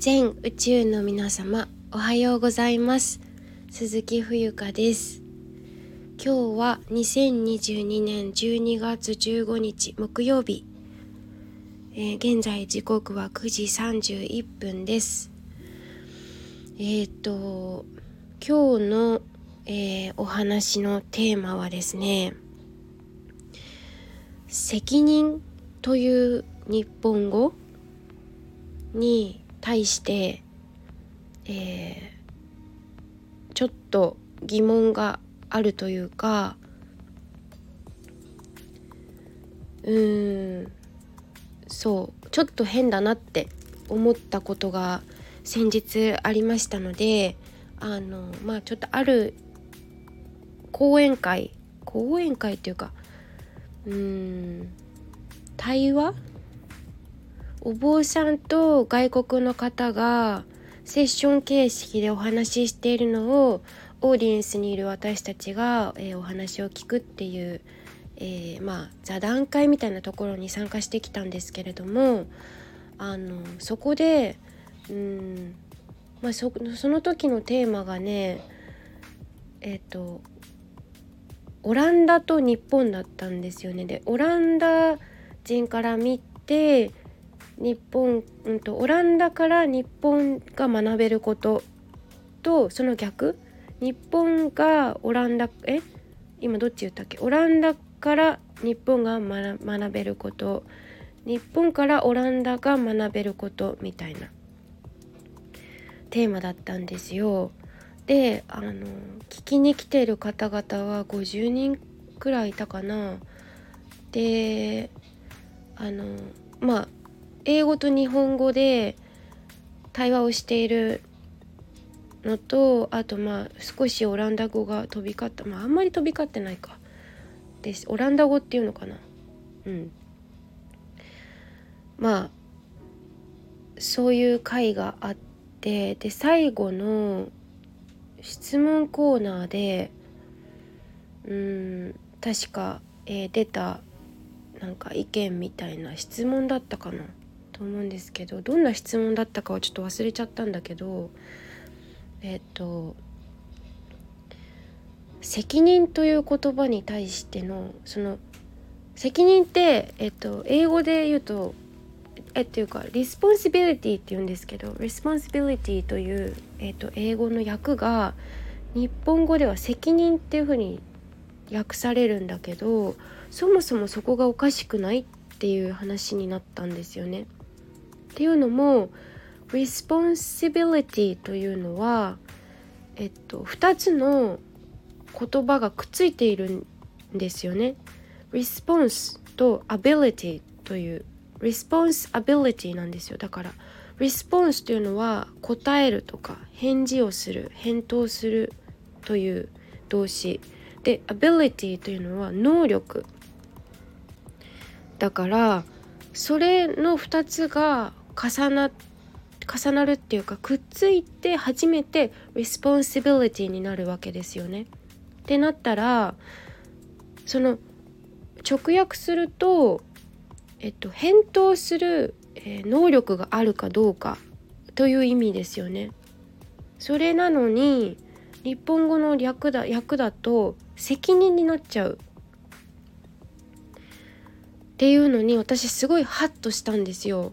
全宇宙の皆様おはようございます。鈴木冬香です。今日は2022年12月15日木曜日、えー、現在時刻は9時31分です。えっ、と今日の、えー、お話のテーマはですね責任という日本語に対して、えー、ちょっと疑問があるというかうーんそうちょっと変だなって思ったことが先日ありましたのであのまあちょっとある講演会講演会っていうかうーん対話お坊さんと外国の方がセッション形式でお話ししているのをオーディエンスにいる私たちが、えー、お話を聞くっていう、えー、まあ座談会みたいなところに参加してきたんですけれどもあのそこでうんまあそその時のテーマがねえっ、ー、とオランダと日本だったんですよね。でオランダ人から見て日本、うんと、オランダから日本が学べることとその逆日本がオランダえ？今どっち言ったっけ？オランダから日本が学べること日本からオランダが学べることみたいなテーマだったんですよ。であの聞きに来てる方々は50人くらいいたかな。であのまあ英語と日本語で対話をしているのとあとまあ少しオランダ語が飛び交ったまああんまり飛び交ってないか。ですオランダ語っていうのかな。うん。まあそういう会があってで最後の質問コーナーでうん確か、えー、出たなんか意見みたいな質問だったかな。と思うんですけどどんな質問だったかはちょっと忘れちゃったんだけどえっ、と責任という言葉に対してのその責任って、えっと、英語で言うとえっていうか responsibility って言うんですけどリスポンシビリティという、えっと、英語の訳が日本語では責任っていうふうに訳されるんだけどそもそもそこがおかしくないっていう話になったんですよね。っていうのも responsibility というのは、えっと、2つの言葉がくっついているんですよね。response と ability という responsibility なんですよ。だから response というのは答えるとか返事をする返答するという動詞。で ability というのは能力。だからそれの2つが重な重なるっていうかくっついて初めて responsibility になるわけですよね。ってなったらその直訳すると、えっと、返答する、え、能力があるかどうかという意味ですよね。それなのに日本語の略だ訳だと責任になっちゃうっていうのに私すごいハッとしたんですよ。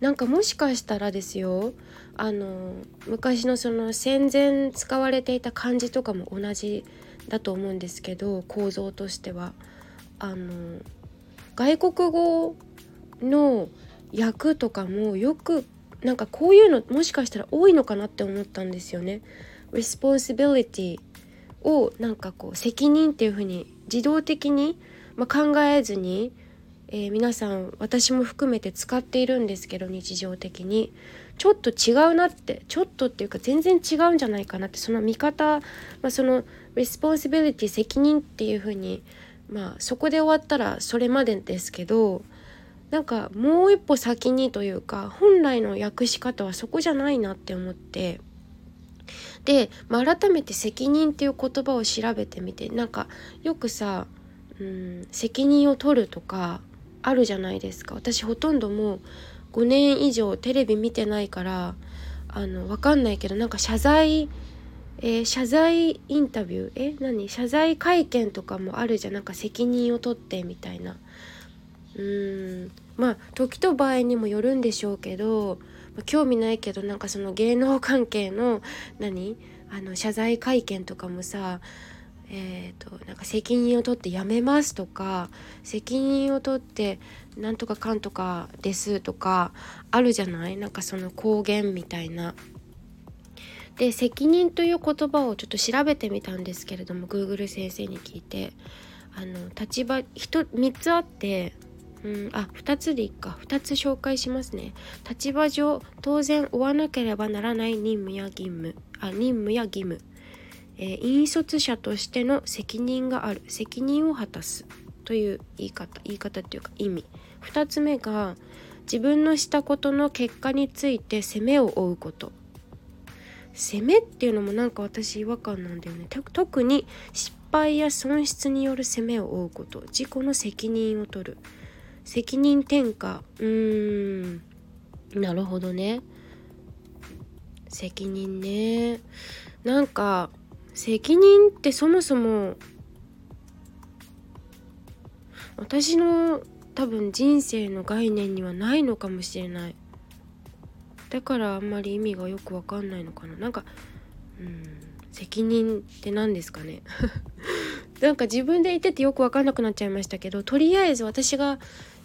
なんかもしかしたらですよあの昔のその戦前使われていた漢字とかも同じだと思うんですけど構造としてはあの外国語の訳とかもよくなんかこういうのもしかしたら多いのかなって思ったんですよね。responsibility をなんかこう責任っていうふうに自動的に、まあ、考えずにえー、皆さん私も含めて使っているんですけど日常的に。ちょっと違うなってちょっとっていうか全然違うんじゃないかなってその見方、まあ、その responsibility 責任っていうふうにまあそこで終わったらそれまでですけどなんかもう一歩先にというか本来の訳し方はそこじゃないなって思って。で、まあ、改めて責任っていう言葉を調べてみてなんかよくさうん責任を取るとかあるじゃないですか。私ほとんどもう5年以上テレビ見てないからあの分かんないけどなんか謝罪えー、謝罪インタビュー？え何？謝罪会見とかもあるじゃん。なんか責任を取ってみたいな。うーん。まあ時と場合にもよるんでしょうけど、ま、興味ないけどなんかその芸能関係の何？あの謝罪会見とかもさえーと、なんか責任を取ってやめますとか責任を取ってなんとかかんとかですとかあるじゃない？なんかその公言みたいな。で責任という言葉をちょっと調べてみたんですけれども Google 先生に聞いて。あの立場3つあってうんあ2つでいいか。2つ紹介しますね。立場上当然負わなければならない任務や義務。あ任務や義務、えー、引率者としての責任がある。責任を果たすという言い方言い方っていうか意味。2つ目が自分のしたことの結果について責めを負うこと。責めっていうのもなんか私違和感なんだよね。特に失敗や損失による責めを負うこと。自己の責任を取る。責任転嫁。うーん。なるほどね。責任ね。なんか責任ってそもそも私の多分人生の概念にはないのかもしれない。だからあんまり意味がよくわかんないのかな。なんかうん責任って何ですかね。なんか自分で言っててよく分かんなくなっちゃいましたけどとりあえず私が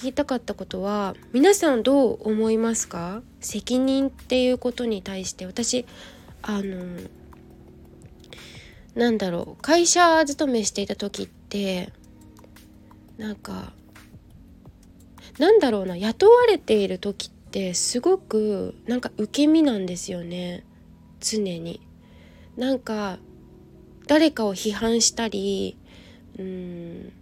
言いたかったことは皆さんどう思いますか？責任っていうことに対して。私あのなんだろう会社勤めしていた時ってなんかなんだろうな雇われている時ってすごくなんか受け身なんですよね常に。なんか誰かを批判したりうん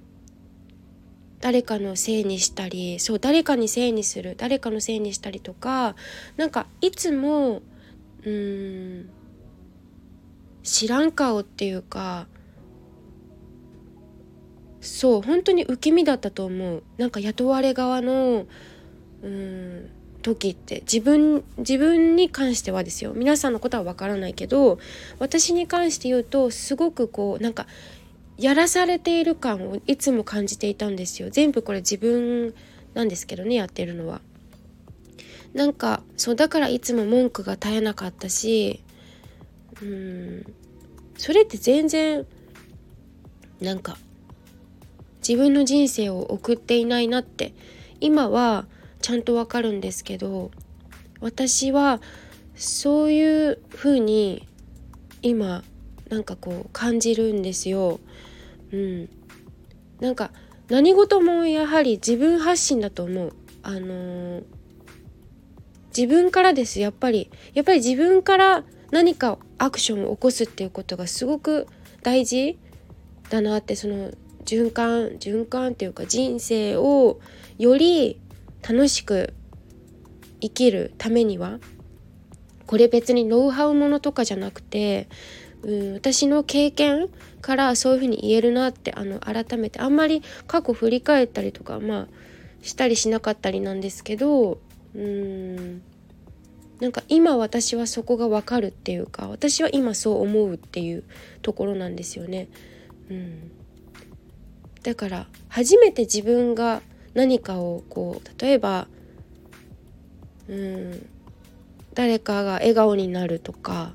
誰かのせいにしたりそう誰かにせいにする誰かのせいにしたりとかなんかいつもうん知らん顔っていうかそう本当に受け身だったと思う。なんか雇われ側のうん時って自分自分に関してはですよ。皆さんのことはわからないけど私に関して言うとすごくこうなんかやらされている感をいつも感じていたんですよ。全部これ自分なんですけどねやってるのは。なんかそうだからいつも文句が絶えなかったしうんそれって全然なんか自分の人生を送っていないなって今はちゃんとわかるんですけど私はそういう風に今なんかこう感じるんですよ。うん、なんか何事もやはり自分発信だと思う。あのー、自分からですやっぱりやっぱり自分から何かアクションを起こすっていうことがすごく大事だなってその循環循環っていうか人生をより楽しく生きるためには。これ別にノウハウものとかじゃなくてうん私の経験からそういうふうに言えるなってあの改めて。あんまり過去振り返ったりとかまあしたりしなかったりなんですけどうん。なんか今私はそこがわかるっていうか私は今そう思うっていうところなんですよね。うん、だから初めて自分が何かをこう例えばうん誰かが笑顔になるとか、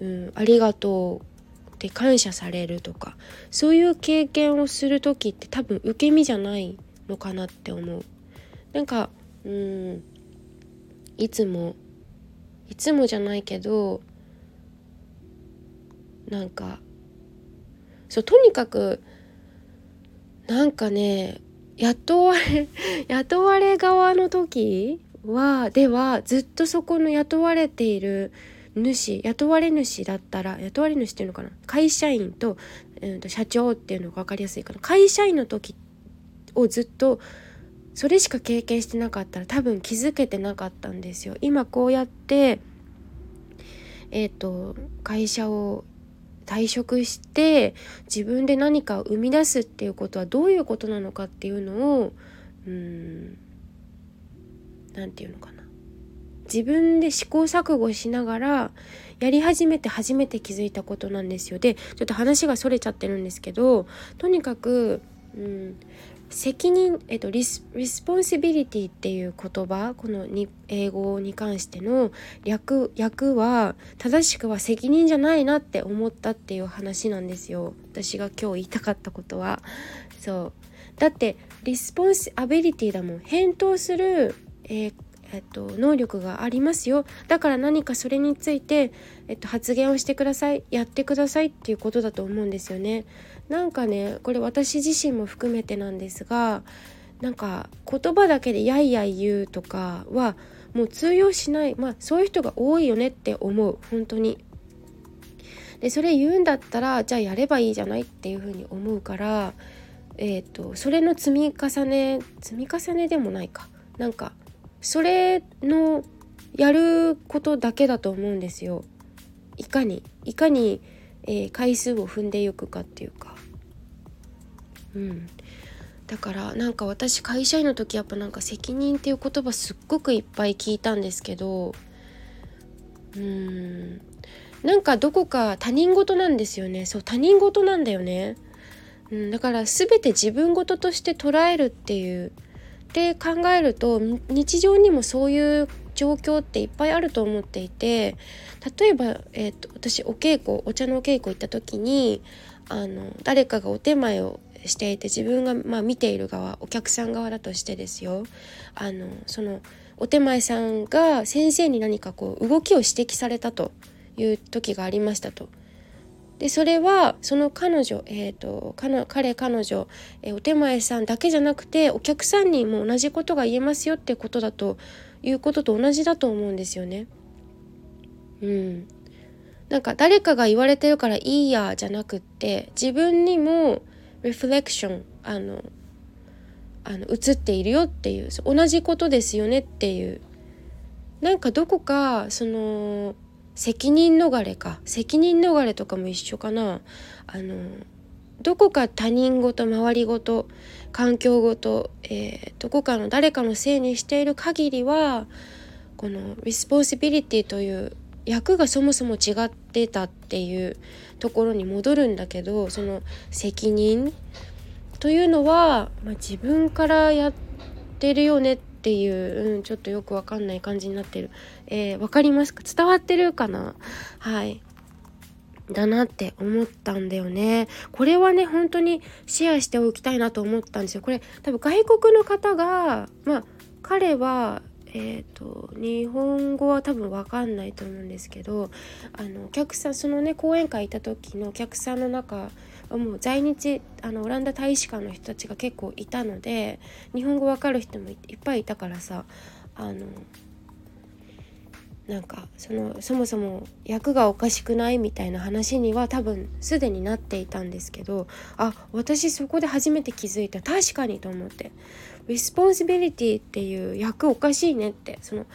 うん、ありがとうって感謝されるとかそういう経験をする時って多分受け身じゃないのかなって思う。なんかうんいつもいつもじゃないけどなんかそうとにかくなんかね雇われ 雇われ側の時はではずっとそこの雇われている主雇われ主だったら雇われ主っていうのかな？会社員と,、えー、と社長っていうのが分かりやすいかな。会社員の時をずっとそれしか経験してなかったら多分気づけてなかったんですよ。今こうやってえっ、ー、と会社を退職して自分で何かを生み出すっていうことはどういうことなのかっていうのをうん何て言うのかな自分で試行錯誤しながらやり始めて初めて気づいたことなんですよでちょっと話がそれちゃってるんですけどとにかく、うん、責任、えっと、リスリスポンシビリティっていう言葉このに英語に関しての略訳は正しくは責任じゃないなって思ったっていう話なんですよ。私が今日言いたかったことは。そう。だってリスポンシアビリティだもん。返答する、えーえっと、能力がありますよ。だから何かそれについて、えっと、発言をしてください。やってくださいっていうことだと思うんですよね。なんかねこれ私自身も含めてなんですがなんか言葉だけでやいやい言うとかはもう通用しないまあそういう人が多いよねって思う本当に。でそれ言うんだったらじゃあやればいいじゃないっていうふうに思うからえーと、それの積み重ね積み重ねでもないかなんかそれのやることだけだと思うんですよ。いかにいかに、えー、回数を踏んでいくかっていうか。うん、だからなんか私会社員の時やっぱなんか責任っていう言葉すっごくいっぱい聞いたんですけどうん。なんかどこか他人事なんですよね。そう他人事なんだよね。うん、だから全て自分事として捉えるっていう。で考えると日常にもそういう状況っていっぱいあると思っていて例えば、えーと、私お稽古お茶のお稽古行った時にあの誰かがお手前をしていて自分が、まあ、見ている側お客さん側だとしてですよあのそのお手前さんが先生に何かこう動きを指摘されたという時がありましたと。でそれはその彼女、えーと、彼彼女、えー、お手前さんだけじゃなくてお客さんにも同じことが言えますよってことだということと同じだと思うんですよね。うん、なんか誰かが言われてるからいいやじゃなくって自分にもリフレクションあのあの映っているよっていう同じことですよねっていう。なんかどこかその責任逃れか責任逃れとかも一緒かな。あのどこか他人事周り事環境ごと、えー、どこかの誰かのせいにしている限りはこの responsibility という訳がそもそも違ってたっていうところに戻るんだけどその責任というのは、まあ、自分からやってるよねっていう、うん、ちょっとよくわかんない感じになってる。えー、わかりますか？伝わってるかな？はい。だなって思ったんだよね。これはね、本当にシェアしておきたいなと思ったんですよ。これ多分外国の方が、まあ彼はえーと、日本語は多分分かんないと思うんですけどあのお客さんそのね講演会行った時のお客さんの中はもう在日あのオランダ大使館の人たちが結構いたので日本語わかる人もいっぱいいたからさあのなんかそのそもそも役がおかしくないみたいな話には多分すでになっていたんですけどあ私そこで初めて気づいた。確かにと思って。responsibility っていう訳おかしいねって。その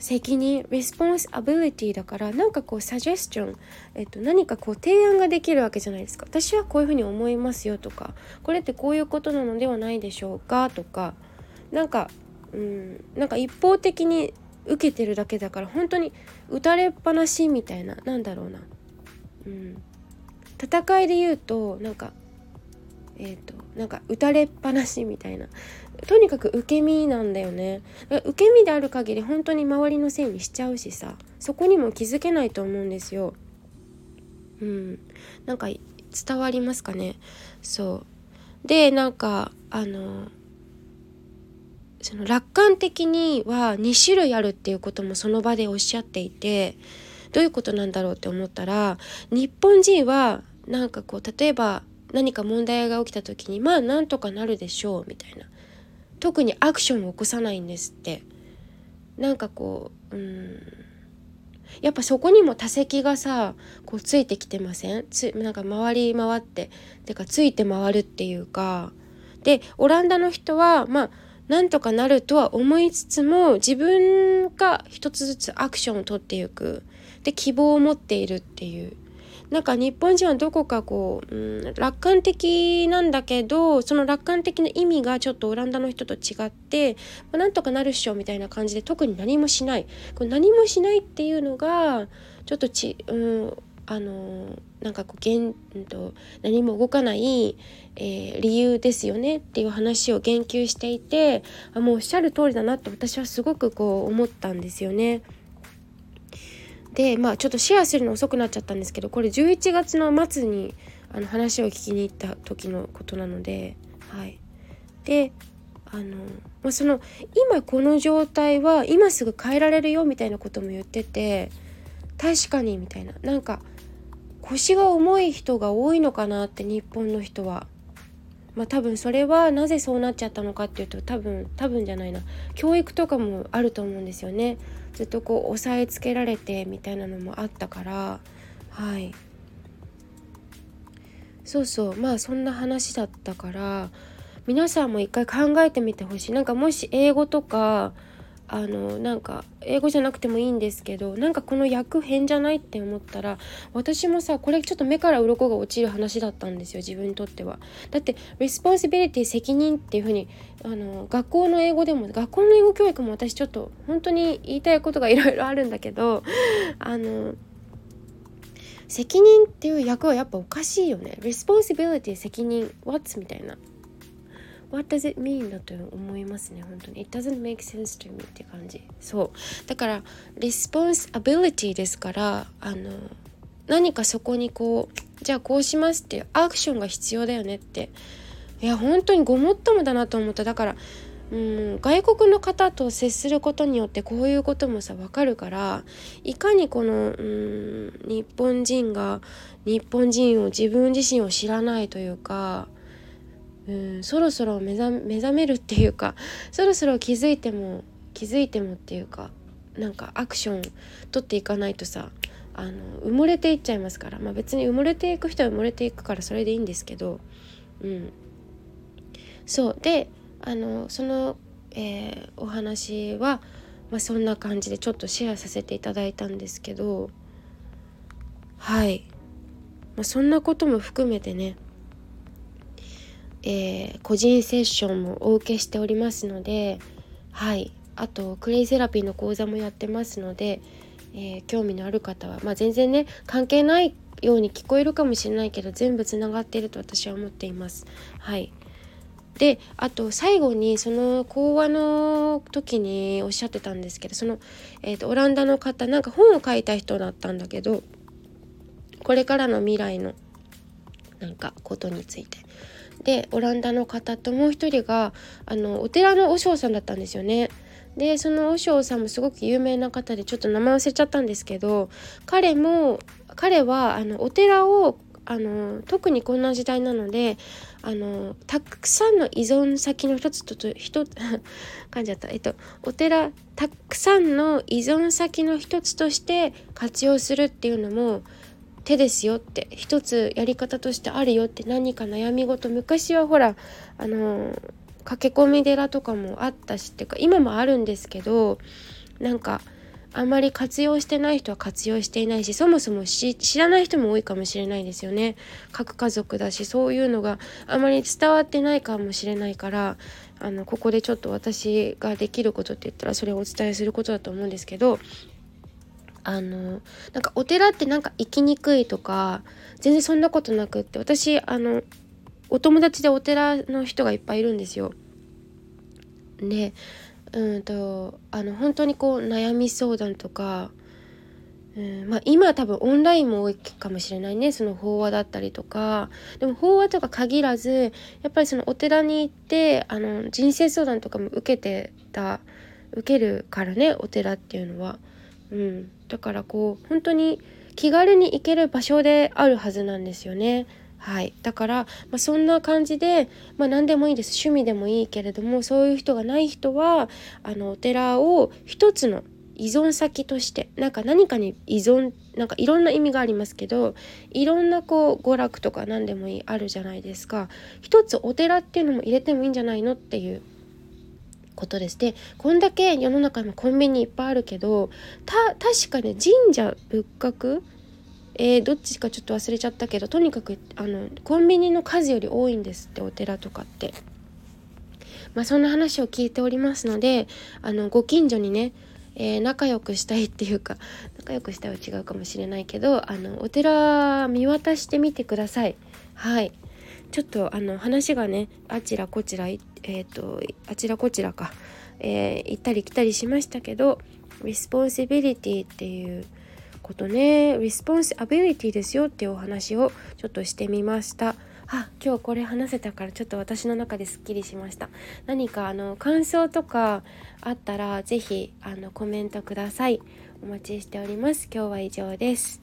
責任 responsibility だからなんかこうサジェスチョン、えっと、何かこう提案ができるわけじゃないですか。私はこういうふうに思いますよとかこれってこういうことなのではないでしょうかとかなんかうんなんか一方的に受けてるだけだから本当に打たれっぱなしみたいななんだろうな、うん、戦いで言うとなんかえっ、ー、となんか打たれっぱなしみたいな。とにかく受け身なんだよね。受け身である限り本当に周りのせいにしちゃうしさ。そこにも気づけないと思うんですよ。うん。なんか伝わりますかね？そう。でなんかあのその楽観的には2種類あるっていうこともその場でおっしゃっていてどういうことなんだろうって思ったら日本人はなんかこう例えば何か問題が起きた時にまあなんとかなるでしょうみたいな。特にアクションを起こさないんですって。なんかこううん。やっぱそこにも多席がさこうついてきてません？つなんか回り回っててかついて回るっていうか。でオランダの人はまあなんとかなるとは思いつつも自分が一つずつアクションを取っていく。で希望を持っているっていう。なんか日本人はどこかこう、うん、楽観的なんだけどその楽観的な意味がちょっとオランダの人と違って、まあ、なんとかなるっしょみたいな感じで特に何もしないこれ何もしないっていうのがちょっとち、うん、あのなんかこう現、うんと、何も動かない、えー、理由ですよねっていう話を言及していてあもうおっしゃる通りだなって私はすごくこう思ったんですよね。でまあちょっとシェアするの遅くなっちゃったんですけどこれ11月の末にあの話を聞きに行った時のことなのではい。であの、まあ、その今この状態は今すぐ変えられるよみたいなことも言ってて確かにみたいな。なんか腰が重い人が多いのかなって日本の人は。まあ多分それはなぜそうなっちゃったのかっていうと多分多分じゃないな。教育とかもあると思うんですよね。ずっとこう押さえつけられてみたいなのもあったからはい。そうそう。まあそんな話だったから皆さんも一回考えてみてほしい。なんかもし英語とかあのなんか英語じゃなくてもいいんですけどなんかこの役変じゃないって思ったら私もさこれちょっと目から鱗が落ちる話だったんですよ自分にとっては。だって responsibility 責任っていう風にあの学校の英語でも学校の英語教育も私ちょっと本当に言いたいことがいろいろあるんだけどあの責任っていう訳はやっぱおかしいよね。 responsibility 責任 What's みたいな。What does it mean? だと思いますね本当に。It doesn't make sense to me って感じ。そう。だから responsibility ですからあの何かそこにこうじゃあこうしますっていうアクションが必要だよねって。いや本当にごもっともだなと思った。だからうん外国の方と接することによってこういうこともさ分かるからいかにこのうん日本人が日本人を自分自身を知らないというかうんそろそろ目覚めるっていうかそろそろ気づいても気づいてもっていうかなんかアクション取っていかないとさあの埋もれていっちゃいますから、まあ、別に埋もれていく人は埋もれていくからそれでいいんですけど、うん、そう。であのその、えー、お話は、まあ、そんな感じでちょっとシェアさせていただいたんですけどはい、まあ、そんなことも含めてねえー、個人セッションもお受けしておりますのではい。あとクレイセラピーの講座もやってますので、えー、興味のある方は、まあ、全然ね関係ないように聞こえるかもしれないけど全部つながっていると私は思っています。はい。であと最後にその講話の時におっしゃってたんですけどその、えーと、とオランダの方なんか本を書いた人だったんだけどこれからの未来のなんかことについて。でオランダの方ともう一人があのお寺の和尚さんだったんですよね。でその和尚さんもすごく有名な方でちょっと名前忘れちゃったんですけど彼も彼はあのお寺をあの特にこんな時代なのであのたくさんの依存先の一つと一つ 感じゃったえっとお寺たくさんの依存先の一つとして活用するっていうのも手ですよって一つやり方としてあるよって何か悩み事昔はほらあの駆け込み寺とかもあったしっていうか今もあるんですけどなんかあんまり活用してない人は活用していないしそもそも知らない人も多いかもしれないですよね。核家族だしそういうのがあまり伝わってないかもしれないからあのここでちょっと私ができることって言ったらそれをお伝えすることだと思うんですけどあのなんかお寺ってなんか行きにくいとか全然そんなことなくって私あのお友達でお寺の人がいっぱいいるんですよ。でうんとあの本当にこう悩み相談とか、うんまあ、今は多分オンラインも多いかもしれないねその法話だったりとかでも法話とか限らずやっぱりそのお寺に行ってあの人生相談とかも受けてた受けるからねお寺っていうのは。うん、だからこう本当に気軽に行ける場所であるはずなんですよね。はい、だから、まあ、そんな感じで、まあ、何でもいいです。趣味でもいいけれどもそういう人がない人はあのお寺を一つの依存先としてなんか何かに依存なんかいろんな意味がありますけどいろんなこう娯楽とか何でもいいあるじゃないですか。一つお寺っていうのも入れてもいいんじゃないのっていうことですでこんだけ世の中にコンビニいっぱいあるけど確かね神社仏閣えー、どっちかちょっと忘れちゃったけどとにかくあのコンビニの数より多いんですってお寺とかって。まあ、そんな話を聞いておりますのであのご近所にね、えー、仲良くしたいっていうか 仲良くしたいは違うかもしれないけどあのお寺見渡してみてください。はいちょっとあの話がねあちらこちらえっ、ー、とあちらこちらか、えー、行ったり来たりしましたけど responsibility っていうことね。 response ability ですよっていうお話をちょっとしてみました。あ今日これ話せたからちょっと私の中ですっきりしました。何かあの感想とかあったら是非あのコメントください。お待ちしております。今日は以上です。